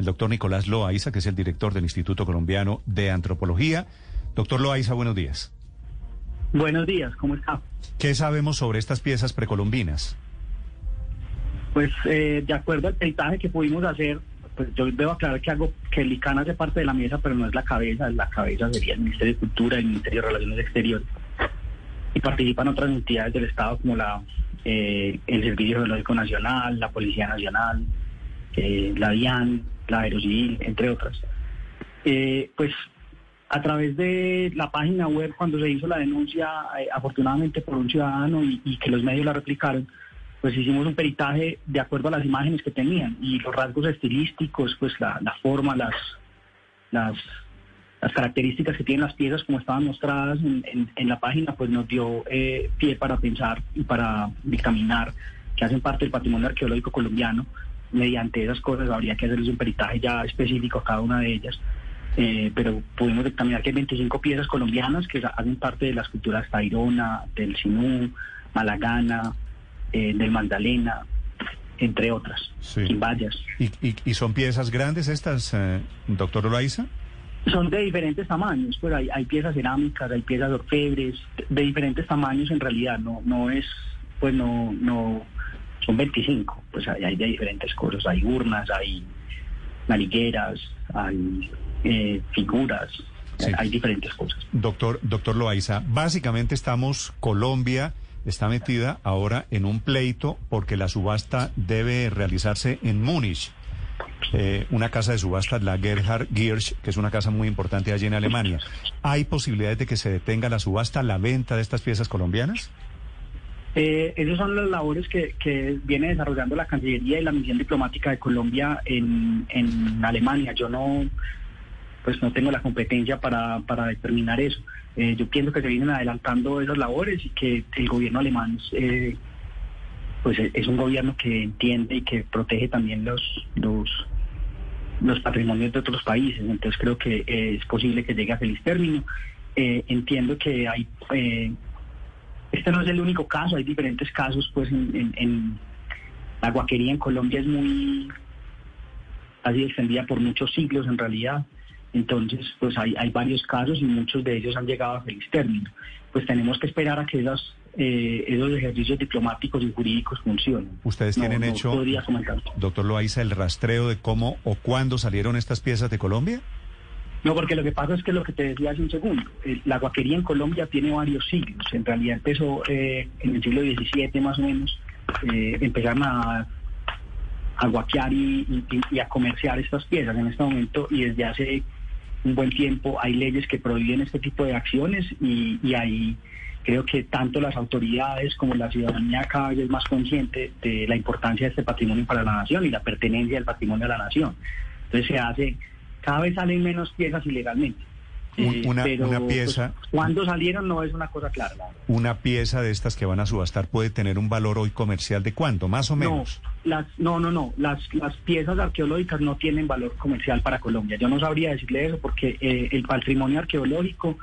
el doctor Nicolás Loaiza, que es el director del Instituto Colombiano de Antropología. Doctor Loaiza, buenos días. Buenos días, ¿cómo está? ¿Qué sabemos sobre estas piezas precolombinas? Pues eh, de acuerdo al peritaje que pudimos hacer, pues yo debo aclarar que hago que el ICANN hace parte de la mesa, pero no es la cabeza, la cabeza sería el Ministerio de Cultura, el Ministerio de Relaciones Exteriores. Y participan otras entidades del Estado como la eh, el Servicio Geológico Nacional, la Policía Nacional, eh, la DIAN, la Aerocivil, entre otras. Eh, pues a través de la página web, cuando se hizo la denuncia, afortunadamente por un ciudadano y, que los medios la replicaron, pues hicimos un peritaje de acuerdo a las imágenes que tenían y los rasgos estilísticos, pues la, la forma, las, las, características que tienen las piezas como estaban mostradas en, en, la página, pues nos dio eh, pie para pensar y para dictaminar que hacen parte del patrimonio arqueológico colombiano. Mediante esas cosas habría que hacerles un peritaje ya específico a cada una de ellas. Eh, pero pudimos dictaminar que hay 25 piezas colombianas que hacen parte de las culturas tairona, del sinú, malagana, eh, del Magdalena, entre otras, sin vallas. ¿Y, y, son piezas grandes estas, eh, doctor Loaiza? Son de diferentes tamaños, pues hay, hay piezas cerámicas, hay piezas orfebres, de diferentes tamaños en realidad, no no es, pues no, no, son 25, pues hay, hay de diferentes cosas, hay urnas, hay narigueras, hay eh, figuras, hay diferentes cosas. Doctor, doctor Loaiza, básicamente estamos Colombia está metida ahora en un pleito porque la subasta debe realizarse en Múnich. Eh, una casa de subasta, la Gerhard Giersch, que es una casa muy importante allí en Alemania. ¿Hay posibilidades de que se detenga la subasta, la venta de estas piezas colombianas? Eh, esas son las labores que, viene desarrollando la Cancillería y la misión diplomática de Colombia en, Alemania. Yo no, pues no tengo la competencia para, determinar eso. Eh, yo pienso que se vienen adelantando esas labores y que el gobierno alemán eh, pues es un gobierno que entiende y que protege también los, los, los patrimonios de otros países. Entonces creo que eh, es posible que llegue a feliz término. entiendo que hay... este no es el único caso, hay diferentes casos, pues en, en la guaquería en Colombia es muy... sido extendida por muchos siglos en realidad. Entonces, pues hay, hay varios casos y muchos de ellos han llegado a feliz término. Pues tenemos que esperar a que esas, eh, esos ejercicios diplomáticos y jurídicos funcionen. ¿Ustedes tienen hecho, doctor Loaiza, el rastreo de cómo o cuándo salieron estas piezas de Colombia? No, porque lo que pasa es que lo que te decía hace un segundo, la guaquería en Colombia tiene varios siglos. En realidad empezó eh, en el siglo XVII más o menos, eh, empezaron a, a guaquear y, y, a comerciar estas piezas en este momento y desde hace un buen tiempo hay leyes que prohíben este tipo de acciones y, y ahí creo que tanto las autoridades como la ciudadanía cada vez es más consciente de la importancia de este patrimonio para la nación y la pertenencia del patrimonio a la nación. Entonces se hace, cada vez salen menos piezas ilegalmente. Eh, una, una, pues, pieza. cuando salieron no es una cosa clara. Una pieza de estas que van a subastar puede tener un valor hoy comercial de cuánto, más o menos. No, las, no, no, no. Las, las piezas arqueológicas no tienen valor comercial para Colombia. Yo no sabría decirle eso porque eh, el patrimonio arqueológico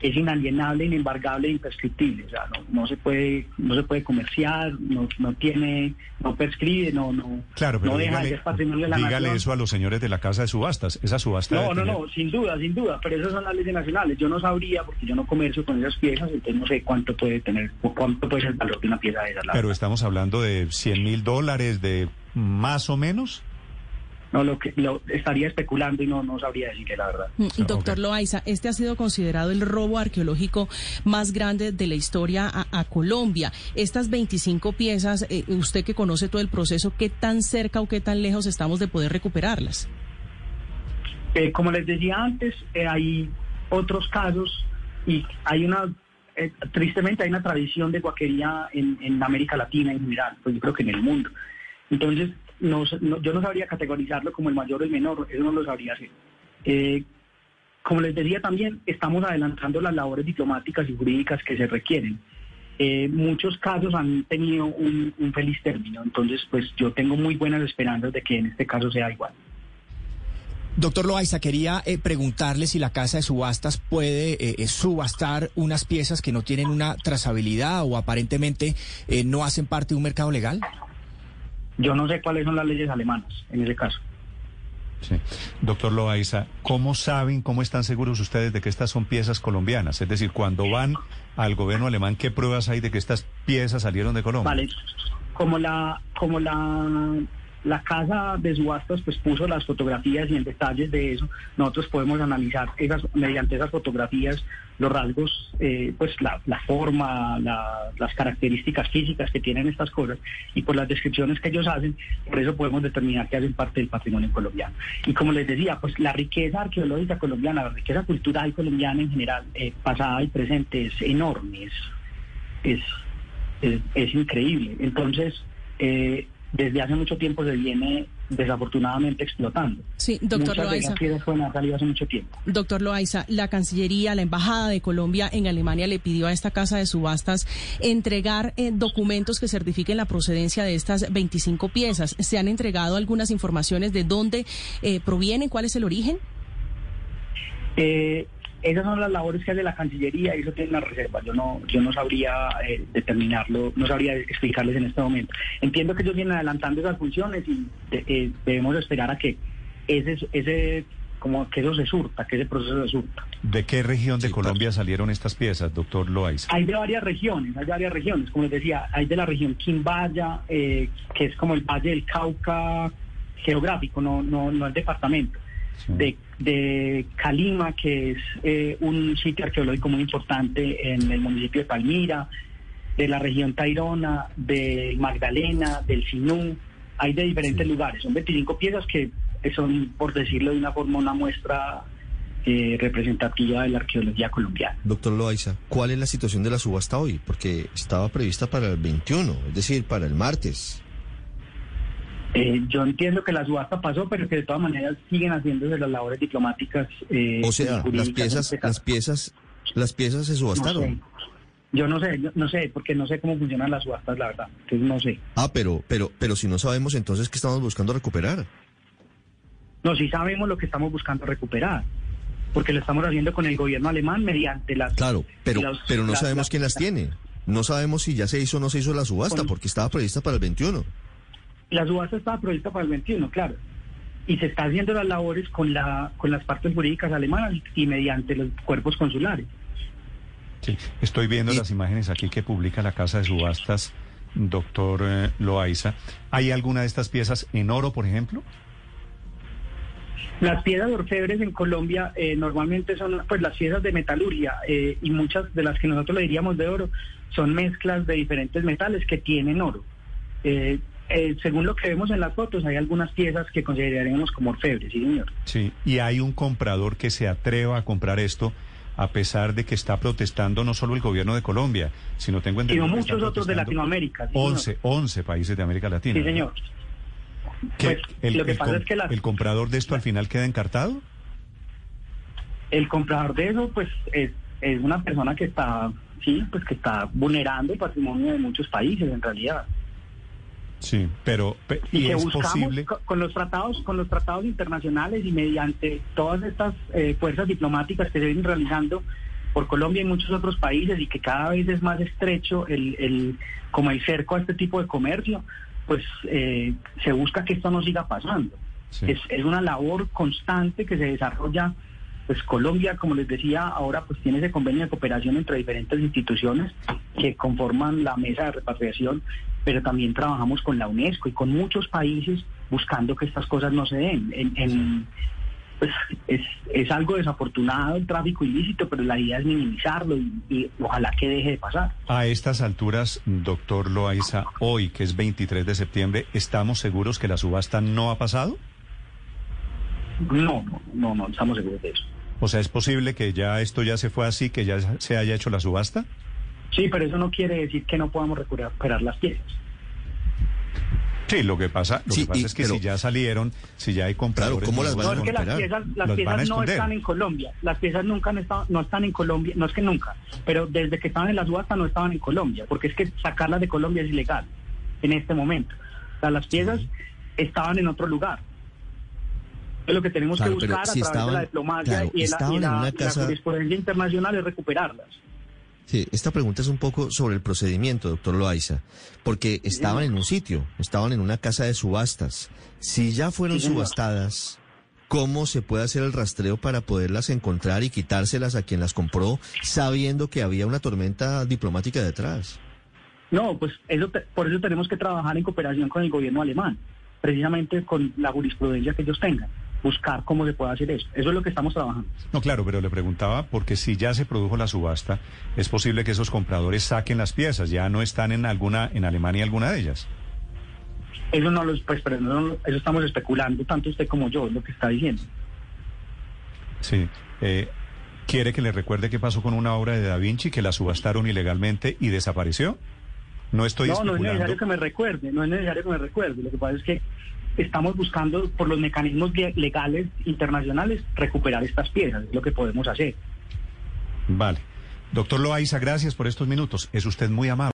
es inalienable, inembargable e imprescriptible. O sea, no, se puede, no se puede comerciar, no, no tiene, no prescribe, no, no, claro, pero no deja dígale, de ser patrimonio de la dígale nación. eso a los señores de la casa de subastas. Esa subasta. No, no, tener- no, sin duda, sin duda, pero esas son las leyes nacionales. Yo no sabría porque yo no comercio con esas piezas, entonces no sé cuánto puede tener, cuánto puede ser el valor de una pieza de esas. Pero estamos hablando de 100 mil dólares, de más o menos. No, lo que lo estaría especulando y no, no sabría decirle la verdad. Mm, Ah, Doctor. Loaiza, este ha sido considerado el robo arqueológico más grande de la historia a, a Colombia. Estas 25 piezas, eh, usted que conoce todo el proceso, ¿qué tan cerca o qué tan lejos estamos de poder recuperarlas? Eh, como les decía antes, eh, hay otros casos y hay una, eh, tristemente hay una tradición de guaquería en, en América Latina en general, pues yo creo que en el mundo. Entonces, no no- yo no sabría categorizarlo como el mayor o el menor, eso no lo sabría hacer. Eh, como les decía también, estamos adelantando las labores diplomáticas y jurídicas que se requieren. Eh, muchos casos han tenido un, un feliz término, entonces pues yo tengo muy buenas esperanzas de que en este caso sea igual. Doctor Loaiza, quería eh, preguntarle si la casa de subastas puede eh, eh, subastar unas piezas que no tienen una trazabilidad o aparentemente eh, no hacen parte de un mercado legal. Yo no sé cuáles son las leyes alemanas en ese caso. Sí. Doctor Loaiza, ¿cómo saben, cómo están seguros ustedes de que estas son piezas colombianas? Es decir, cuando van al gobierno alemán, ¿qué pruebas hay de que estas piezas salieron de Colombia? Vale, como la, como la la casa de subastas pues puso las fotografías y en detalles de eso nosotros podemos analizar esas, mediante esas fotografías los rasgos, eh, pues la, forma, las características físicas que tienen estas cosas y por las descripciones que ellos hacen, por eso podemos determinar que hacen parte del patrimonio colombiano. Y como les decía, pues la riqueza arqueológica colombiana, la riqueza cultural colombiana en general, eh, pasada y presente, es enorme, es, es, increíble. Entonces, eh, desde hace mucho tiempo se viene desafortunadamente explotando. Sí, doctor Loaiza. hace mucho tiempo. Doctor Loaiza, la Cancillería, la Embajada de Colombia en Alemania le pidió a esta casa de subastas entregar eh, documentos que certifiquen la procedencia de estas 25 piezas. ¿Se han entregado algunas informaciones de dónde eh, provienen, cuál es el origen? Eh, esas son las labores que hace la Cancillería y eso tiene una reserva. Yo no, yo no sabría eh, determinarlo, no sabría explicarles en este momento. Entiendo que ellos vienen adelantando esas funciones y eh, debemos esperar a que ese, ese como que eso se surta, que ese proceso se surta. ¿De qué región de Colombia salieron estas piezas, doctor Loaiza? Hay de varias regiones, hay de varias regiones, como les decía, hay de la región Quimbaya, eh, que es como el Valle del Cauca geográfico, no, no, no el departamento de, de, Calima, que es eh, un sitio arqueológico muy importante en el municipio de Palmira, de la región Tairona, de Magdalena, del Sinú. Hay de diferentes lugares. Son 25 piezas que son, por decirlo de una forma, una muestra eh, representativa de la arqueología colombiana. Doctor Loaiza, ¿cuál es la situación de la subasta hoy? Porque estaba prevista para el 21, es decir, para el martes. Eh, yo entiendo que la subasta pasó, pero que de todas maneras siguen haciéndose las labores diplomáticas. Eh, o sea, las piezas, este las piezas, las piezas se subastaron. Yo no sé, no sé, porque no sé cómo funcionan las subastas, la verdad. Entonces no sé. Ah, pero, pero, pero si no sabemos, entonces qué estamos buscando recuperar. No, sí sabemos lo que estamos buscando recuperar, porque lo estamos haciendo con el gobierno alemán mediante las. Claro, pero, pero no sabemos quién las tiene. No sabemos si ya se hizo o no se hizo la subasta, porque estaba prevista para el 21. La subasta estaba prevista para el 21, claro. Y se está haciendo las labores con, la, con las partes jurídicas alemanas y mediante los cuerpos consulares. Sí, estoy viendo las imágenes aquí que publica la Casa de Subastas, doctor eh, Loaiza. ¿Hay alguna de estas piezas en oro, por ejemplo? Las piezas orfebres en Colombia eh, normalmente son pues las piezas de metalurgia eh, y muchas de las que nosotros le diríamos de oro son mezclas de diferentes metales que tienen oro. Eh, según lo que vemos en las fotos, hay algunas piezas que consideraríamos como orfebres, sí, señor. Sí, y hay un comprador que se atreva a comprar esto a pesar de que está protestando no solo el gobierno de Colombia, sino tengo entendido sino muchos otros de Latinoamérica. 11, 11 países de América Latina. Sí, señor. Pues, el, lo que pasa es que ¿El comprador de esto al final queda encartado? El comprador de eso, pues, es, es una persona que está, sí, pues que está vulnerando el patrimonio de muchos países, en realidad. Sí, pero y, es posible con, los tratados, con los tratados internacionales y mediante todas estas eh, fuerzas diplomáticas que se vienen realizando por Colombia y muchos otros países y que cada vez es más estrecho el, el como el cerco a este tipo de comercio, pues eh, se busca que esto no siga pasando. Es, es una labor constante que se desarrolla pues Colombia, como les decía, ahora pues tiene ese convenio de cooperación entre diferentes instituciones que conforman la mesa de repatriación, pero también trabajamos con la UNESCO y con muchos países buscando que estas cosas no se den. En, pues es, es, algo desafortunado el tráfico ilícito, pero la idea es minimizarlo y, y, ojalá que deje de pasar. A estas alturas, doctor Loaiza, hoy que es 23 de septiembre, ¿estamos seguros que la subasta no ha pasado? No, no, no, no estamos seguros de eso. O sea, ¿es posible que ya esto ya se fue así, que ya se haya hecho la subasta? Sí, pero eso no quiere decir que no podamos recuperar las piezas. Sí, lo que pasa, lo que pasa es que si ya salieron, si ya hay compradores, ¿cómo las van no, es que las piezas, las piezas no están en Colombia. Las piezas nunca han estado, no están en Colombia, no es que nunca, pero desde que estaban en la subasta no estaban en Colombia, porque es que sacarlas de Colombia es ilegal en este momento. O sea, las piezas estaban en otro lugar lo que tenemos que buscar a través de la diplomacia y, la, jurisprudencia internacional es recuperarlas. Sí, esta pregunta es un poco sobre el procedimiento, doctor Loaiza, porque estaban en un sitio, estaban en una casa de subastas. Si ya fueron subastadas, cómo se puede hacer el rastreo para poderlas encontrar y quitárselas a quien las compró sabiendo que había una tormenta diplomática detrás. No, pues eso por eso tenemos que trabajar en cooperación con el gobierno alemán, precisamente con la jurisprudencia que ellos tengan, buscar cómo se puede hacer eso. Eso es lo que estamos trabajando. No, claro, pero le preguntaba porque si ya se produjo la subasta, es posible que esos compradores saquen las piezas, ya no están en alguna en Alemania alguna de ellas. Eso no lo, pues, pero no, eso estamos especulando tanto usted como yo, lo que está diciendo. Sí. Eh, ¿Quiere que le recuerde qué pasó con una obra de Da Vinci que la subastaron ilegalmente y desapareció? No estoy No, no es necesario que me recuerde, no es necesario que me recuerde. Lo que pasa es que estamos buscando por los mecanismos legales internacionales recuperar estas piezas, es lo que podemos hacer. Vale. Doctor Loaiza, gracias por estos minutos. Es usted muy amable.